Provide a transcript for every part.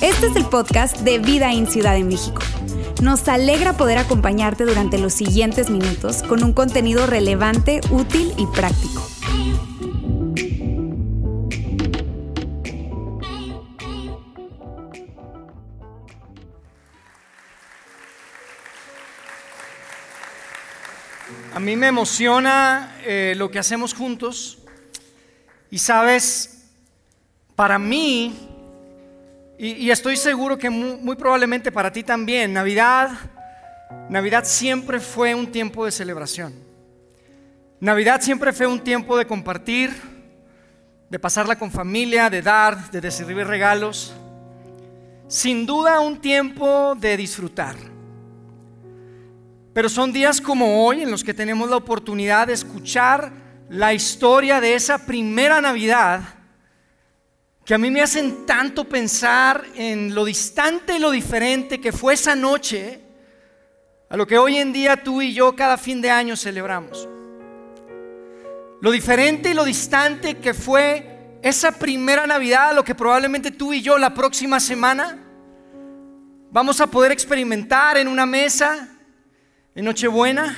Este es el podcast de Vida en Ciudad de México. Nos alegra poder acompañarte durante los siguientes minutos con un contenido relevante, útil y práctico. A mí me emociona eh, lo que hacemos juntos y sabes, para mí, y, estoy seguro que muy, probablemente para ti también, Navidad, Navidad siempre fue un tiempo de celebración. Navidad siempre fue un tiempo de compartir, de pasarla con familia, de dar, de recibir regalos. Sin duda un tiempo de disfrutar. Pero son días como hoy en los que tenemos la oportunidad de escuchar la historia de esa primera Navidad que a mí me hacen tanto pensar en lo distante y lo diferente que fue esa noche a lo que hoy en día tú y yo cada fin de año celebramos. Lo diferente y lo distante que fue esa primera Navidad, a lo que probablemente tú y yo la próxima semana vamos a poder experimentar en una mesa en Nochebuena,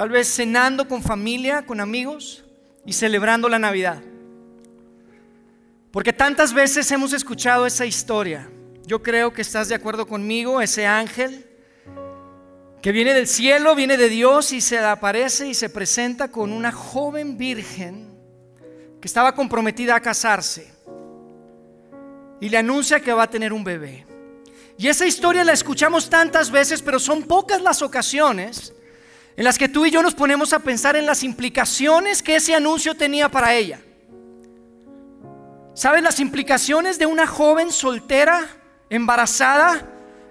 tal vez cenando con familia, con amigos y celebrando la Navidad. Porque tantas veces hemos escuchado esa historia. Yo creo que estás de acuerdo conmigo, ese ángel que viene del cielo, viene de Dios y se aparece y se presenta con una joven virgen que estaba comprometida a casarse y le anuncia que va a tener un bebé. Y esa historia la escuchamos tantas veces, pero son pocas las ocasiones en las que tú y yo nos ponemos a pensar en las implicaciones que ese anuncio tenía para ella. ¿Sabes las implicaciones de una joven soltera, embarazada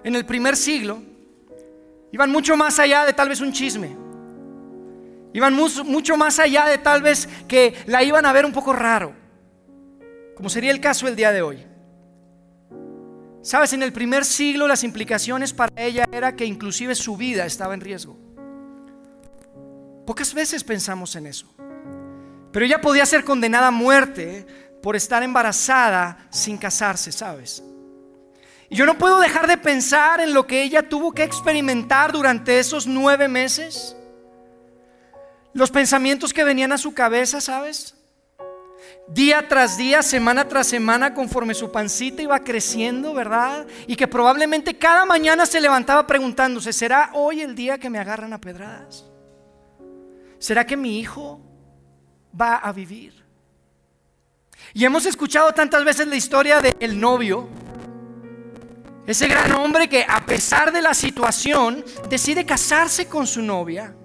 en el primer siglo? Iban mucho más allá de tal vez un chisme. Iban mucho más allá de tal vez que la iban a ver un poco raro, como sería el caso el día de hoy. Sabes, en el primer siglo las implicaciones para ella era que inclusive su vida estaba en riesgo. Pocas veces pensamos en eso. Pero ella podía ser condenada a muerte por estar embarazada sin casarse, ¿sabes? Y yo no puedo dejar de pensar en lo que ella tuvo que experimentar durante esos nueve meses. Los pensamientos que venían a su cabeza, ¿sabes? día tras día, semana tras semana, conforme su pancita iba creciendo, ¿verdad? Y que probablemente cada mañana se levantaba preguntándose, ¿será hoy el día que me agarran a pedradas? ¿Será que mi hijo va a vivir? Y hemos escuchado tantas veces la historia del novio, ese gran hombre que a pesar de la situación decide casarse con su novia.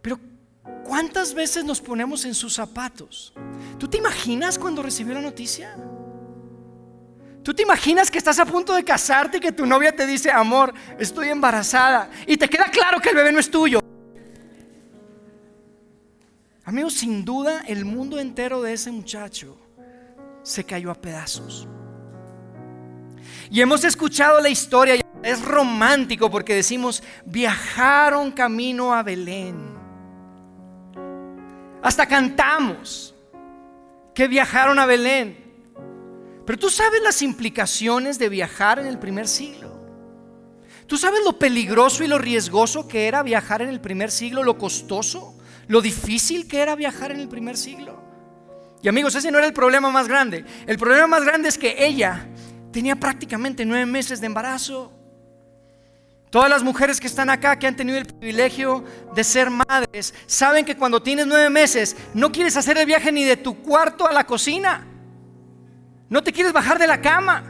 Pero ¿Cuántas veces nos ponemos en sus zapatos? ¿Tú te imaginas cuando recibió la noticia? ¿Tú te imaginas que estás a punto de casarte y que tu novia te dice, amor, estoy embarazada? Y te queda claro que el bebé no es tuyo. Amigos, sin duda el mundo entero de ese muchacho se cayó a pedazos. Y hemos escuchado la historia, es romántico porque decimos, viajaron camino a Belén. Hasta cantamos que viajaron a Belén. Pero tú sabes las implicaciones de viajar en el primer siglo. Tú sabes lo peligroso y lo riesgoso que era viajar en el primer siglo, lo costoso, lo difícil que era viajar en el primer siglo. Y amigos, ese no era el problema más grande. El problema más grande es que ella tenía prácticamente nueve meses de embarazo. Todas las mujeres que están acá, que han tenido el privilegio de ser madres, saben que cuando tienes nueve meses no quieres hacer el viaje ni de tu cuarto a la cocina. No te quieres bajar de la cama.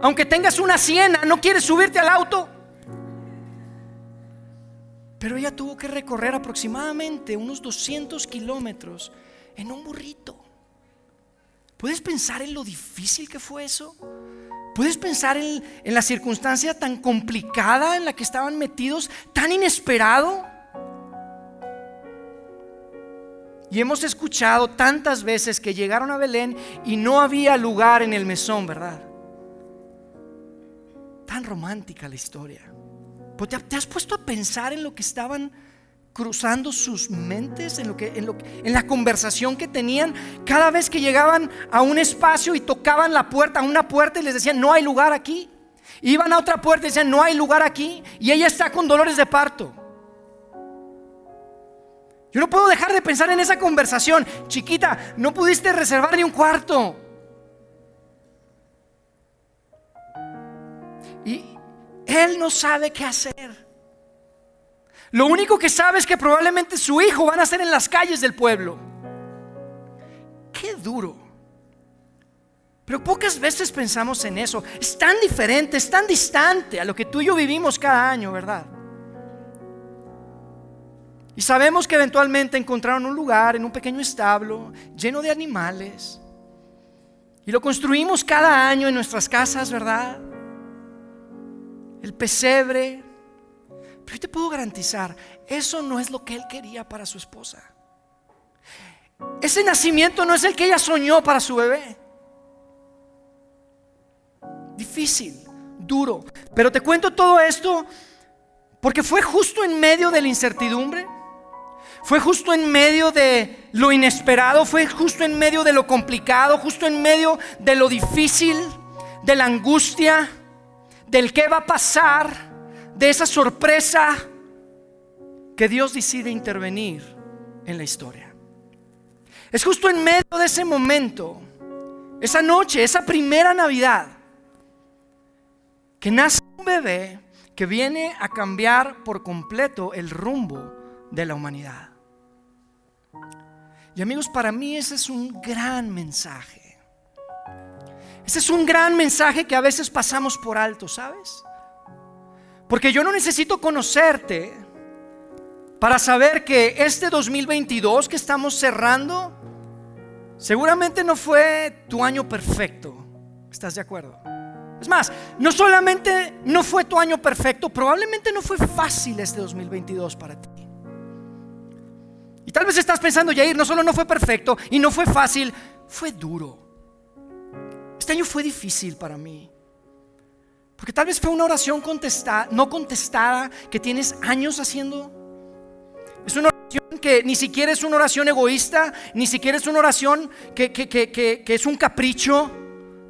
Aunque tengas una siena, no quieres subirte al auto. Pero ella tuvo que recorrer aproximadamente unos 200 kilómetros en un burrito. ¿Puedes pensar en lo difícil que fue eso? ¿Puedes pensar en, la circunstancia tan complicada en la que estaban metidos, tan inesperado? Y hemos escuchado tantas veces que llegaron a Belén y no había lugar en el mesón, ¿verdad? Tan romántica la historia. Pues, ¿Te has puesto a pensar en lo que estaban cruzando sus mentes en, lo que, en, lo en la conversación que tenían cada vez que llegaban a un espacio y tocaban la puerta, a una puerta y les decían, no hay lugar aquí. Iban a otra puerta y decían, no hay lugar aquí. Y ella está con dolores de parto. Yo no puedo dejar de pensar en esa conversación. Chiquita, no pudiste reservar ni un cuarto. Él no sabe qué hacer. Lo único que sabe es que probablemente su hijo va a nacer en las calles del pueblo. Qué duro. Pero pocas veces pensamos en eso. Es tan diferente, es tan distante a lo que tú y yo vivimos cada año, ¿verdad? Y sabemos que eventualmente encontraron un lugar en un pequeño establo lleno de animales. Y lo construimos cada año en nuestras casas, ¿verdad? El pesebre, pero yo te puedo garantizar, eso no es lo que él quería para su esposa. Ese nacimiento no es el que ella soñó para su bebé. Difícil, duro. Pero te cuento todo esto porque fue justo en medio de la incertidumbre. Fue justo en medio de lo inesperado, fue justo en medio de lo complicado, justo en medio de lo difícil, de la angustia, del qué va a pasar de esa sorpresa que Dios decide intervenir en la historia. Es justo en medio de ese momento, esa noche, esa primera Navidad, que nace un bebé que viene a cambiar por completo el rumbo de la humanidad. Y amigos, para mí ese es un gran mensaje. Es un gran mensaje que a veces pasamos por alto, ¿sabes? Porque yo no necesito conocerte para saber que este 2022 que estamos cerrando, seguramente no fue tu año perfecto. ¿Estás de acuerdo? Es más, no solamente no fue tu año perfecto, probablemente no fue fácil este 2022 para ti. Y tal vez estás pensando, Jair, no solo no fue perfecto y no fue fácil, fue duro. Año fue difícil para mí. Porque tal vez fue una oración contestada, no contestada que tienes años haciendo. Es una oración que ni siquiera es una oración egoísta, ni siquiera es una oración que, que, es un capricho.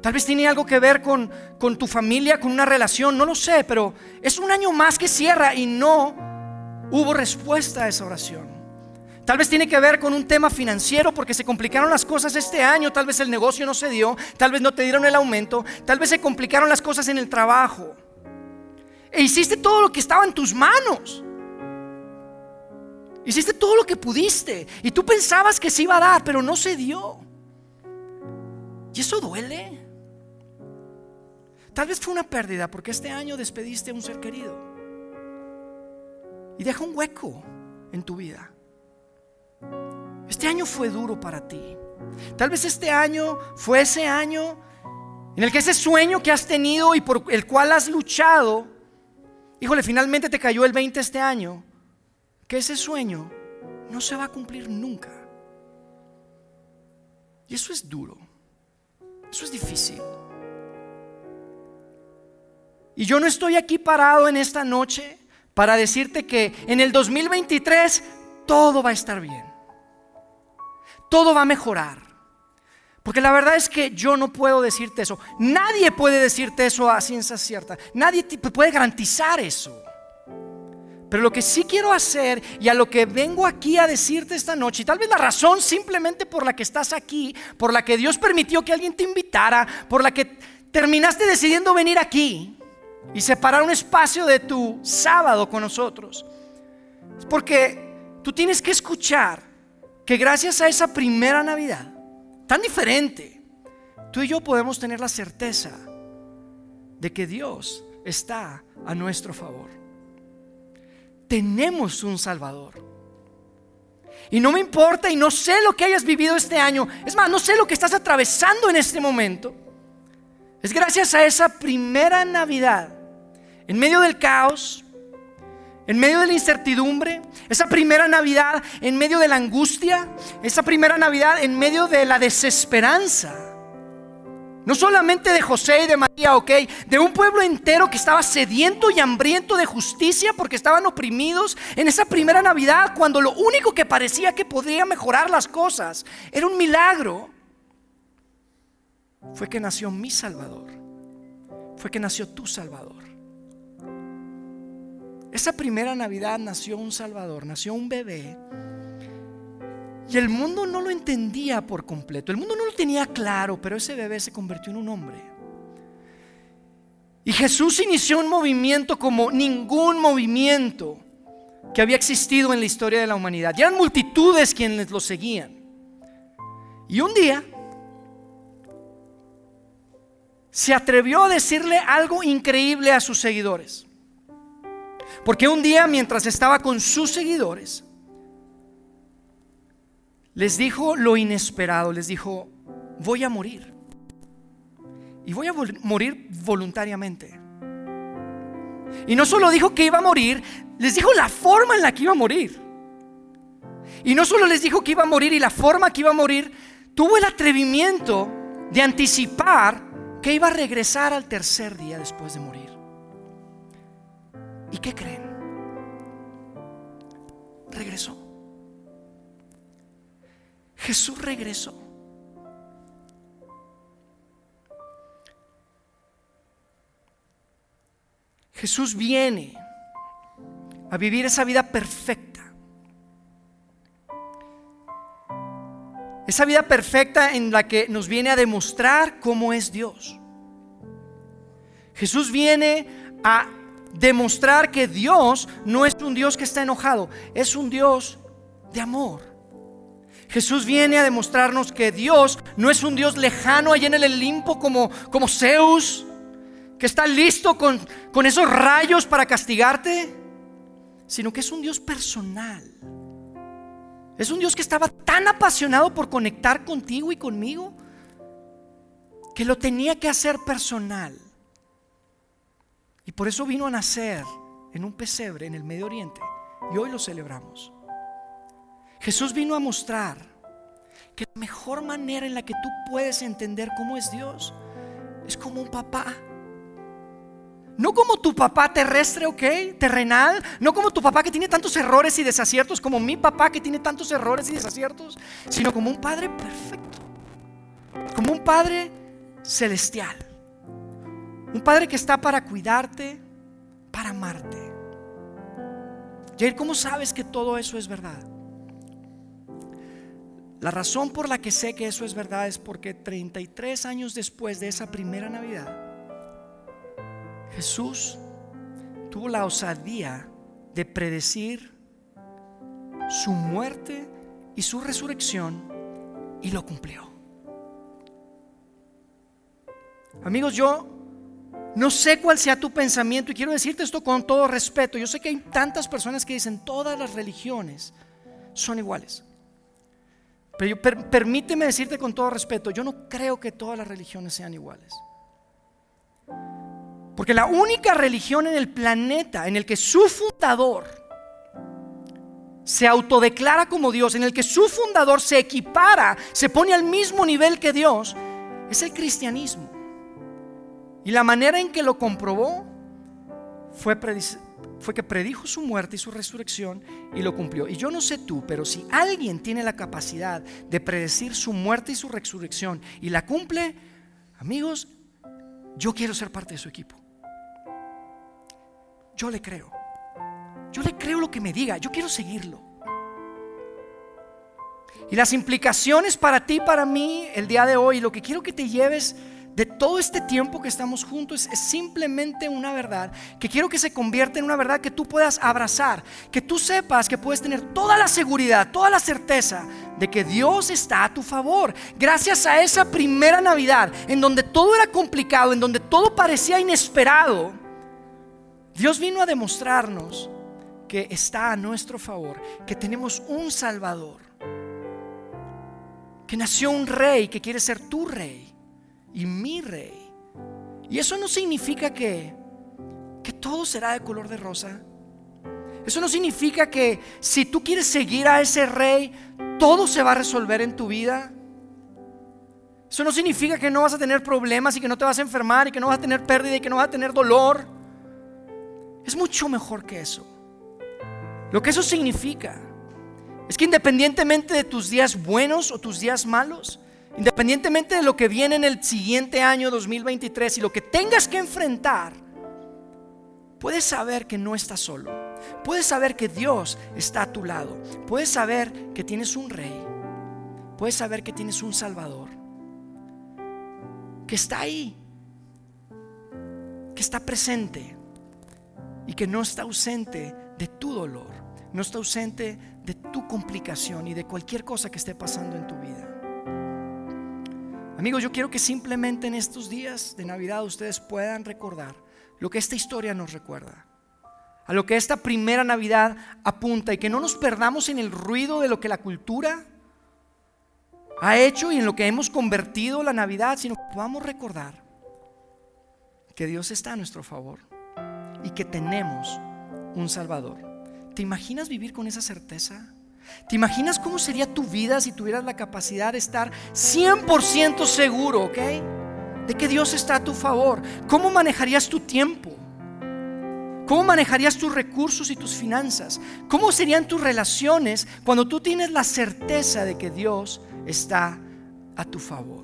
Tal vez tiene algo que ver con, con tu familia, con una relación, no lo sé, pero es un año más que cierra y no hubo respuesta a esa oración. Tal vez tiene que ver con un tema financiero porque se complicaron las cosas este año, tal vez el negocio no se dio, tal vez no te dieron el aumento, tal vez se complicaron las cosas en el trabajo. E hiciste todo lo que estaba en tus manos. Hiciste todo lo que pudiste y tú pensabas que se iba a dar, pero no se dio. Y eso duele. Tal vez fue una pérdida porque este año despediste a un ser querido. Y deja un hueco en tu vida. Este año fue duro para ti. Tal vez este año fue ese año en el que ese sueño que has tenido y por el cual has luchado, híjole, finalmente te cayó el 20 este año, que ese sueño no se va a cumplir nunca. Y eso es duro. Eso es difícil. Y yo no estoy aquí parado en esta noche para decirte que en el 2023 todo va a estar bien. Todo va a mejorar. Porque la verdad es que yo no puedo decirte eso. Nadie puede decirte eso a ciencia cierta. Nadie puede garantizar eso. Pero lo que sí quiero hacer y a lo que vengo aquí a decirte esta noche, y tal vez la razón simplemente por la que estás aquí, por la que Dios permitió que alguien te invitara, por la que terminaste decidiendo venir aquí y separar un espacio de tu sábado con nosotros, es porque Tú tienes que escuchar que gracias a esa primera Navidad, tan diferente, tú y yo podemos tener la certeza de que Dios está a nuestro favor. Tenemos un Salvador. Y no me importa y no sé lo que hayas vivido este año. Es más, no sé lo que estás atravesando en este momento. Es gracias a esa primera Navidad, en medio del caos, en medio de la incertidumbre, esa primera Navidad en medio de la angustia, esa primera Navidad en medio de la desesperanza, No solamente de José y de María, ok, de un pueblo entero que estaba sediento y hambriento de justicia porque estaban oprimidos en esa primera Navidad, cuando lo único que parecía que podría mejorar las cosas era un milagro, fue que nació mi Salvador, fue que nació tu Salvador. Esa primera Navidad nació un Salvador, nació un bebé y el mundo no lo entendía por completo, el mundo no lo tenía claro, pero ese bebé se convirtió en un hombre. Y Jesús inició un movimiento como ningún movimiento que había existido en la historia de la humanidad. Ya eran multitudes quienes lo seguían. Y un día se atrevió a decirle algo increíble a sus seguidores. Porque un día mientras estaba con sus seguidores, les dijo lo inesperado, les dijo, voy a morir. Y voy a morir voluntariamente. Y no solo dijo que iba a morir, les dijo la forma en la que iba a morir. Y no solo les dijo que iba a morir y la forma que iba a morir, tuvo el atrevimiento de anticipar que iba a regresar al tercer día después de morir. ¿Y qué creen? Regresó. Jesús regresó. Jesús viene a vivir esa vida perfecta. Esa vida perfecta en la que nos viene a demostrar cómo es Dios. Jesús viene a demostrar que Dios no es un Dios que está enojado, es un Dios de amor. Jesús viene a demostrarnos que Dios no es un Dios lejano allá en el Olimpo como, como Zeus, que está listo con, con esos rayos para castigarte, sino que es un Dios personal. Es un Dios que estaba tan apasionado por conectar contigo y conmigo que lo tenía que hacer personal. Y por eso vino a nacer en un pesebre en el Medio Oriente. Y hoy lo celebramos. Jesús vino a mostrar que la mejor manera en la que tú puedes entender cómo es Dios es como un papá. No como tu papá terrestre, ok, terrenal. No como tu papá que tiene tantos errores y desaciertos, como mi papá que tiene tantos errores y desaciertos, sino como un padre perfecto. Como un padre celestial. Un padre que está para cuidarte, para amarte. Jair, ¿cómo sabes que todo eso es verdad? La razón por la que sé que eso es verdad es porque 33 años después de esa primera Navidad, Jesús tuvo la osadía de predecir su muerte y su resurrección y lo cumplió. Amigos, yo no sé cuál sea tu pensamiento y quiero decirte esto con todo respeto. Yo sé que hay tantas personas que dicen todas las religiones son iguales. Pero permíteme decirte con todo respeto, yo no creo que todas las religiones sean iguales. Porque la única religión en el planeta en el que su fundador se autodeclara como Dios, en el que su fundador se equipara, se pone al mismo nivel que Dios, es el cristianismo. Y la manera en que lo comprobó fue fue que predijo su muerte y su resurrección y lo cumplió. Y yo no sé tú, pero si alguien tiene la capacidad de predecir su muerte y su resurrección y la cumple, amigos, yo quiero ser parte de su equipo. Yo le creo. Yo le creo lo que me diga. Yo quiero seguirlo. Y las implicaciones para ti, para mí, el día de hoy, lo que quiero que te lleves de todo este tiempo que estamos juntos es simplemente una verdad que quiero que se convierta en una verdad que tú puedas abrazar, que tú sepas que puedes tener toda la seguridad, toda la certeza de que Dios está a tu favor. Gracias a esa primera Navidad en donde todo era complicado, en donde todo parecía inesperado, Dios vino a demostrarnos que está a nuestro favor, que tenemos un Salvador, que nació un rey que quiere ser tu rey y mi rey. Y eso no significa que, que todo será de color de rosa. Eso no significa que si tú quieres seguir a ese rey, todo se va a resolver en tu vida. Eso no significa que no vas a tener problemas y que no te vas a enfermar y que no vas a tener pérdida y que no vas a tener dolor. Es mucho mejor que eso. Lo que eso significa es que independientemente de tus días buenos o tus días malos, independientemente de lo que viene en el siguiente año 2023 y lo que tengas que enfrentar, puedes saber que no estás solo. Puedes saber que Dios está a tu lado. Puedes saber que tienes un rey. Puedes saber que tienes un salvador que está ahí, que está presente y que no está ausente de tu dolor, no está ausente de tu complicación y de cualquier cosa que esté pasando en tu vida. Amigos, yo quiero que simplemente en estos días de Navidad ustedes puedan recordar lo que esta historia nos recuerda, a lo que esta primera Navidad apunta y que no nos perdamos en el ruido de lo que la cultura ha hecho y en lo que hemos convertido la Navidad, sino que podamos recordar que Dios está a nuestro favor y que tenemos un Salvador. ¿Te imaginas vivir con esa certeza? ¿Te imaginas cómo sería tu vida si tuvieras la capacidad de estar 100% seguro, ok? De que Dios está a tu favor. ¿Cómo manejarías tu tiempo? ¿Cómo manejarías tus recursos y tus finanzas? ¿Cómo serían tus relaciones cuando tú tienes la certeza de que Dios está a tu favor.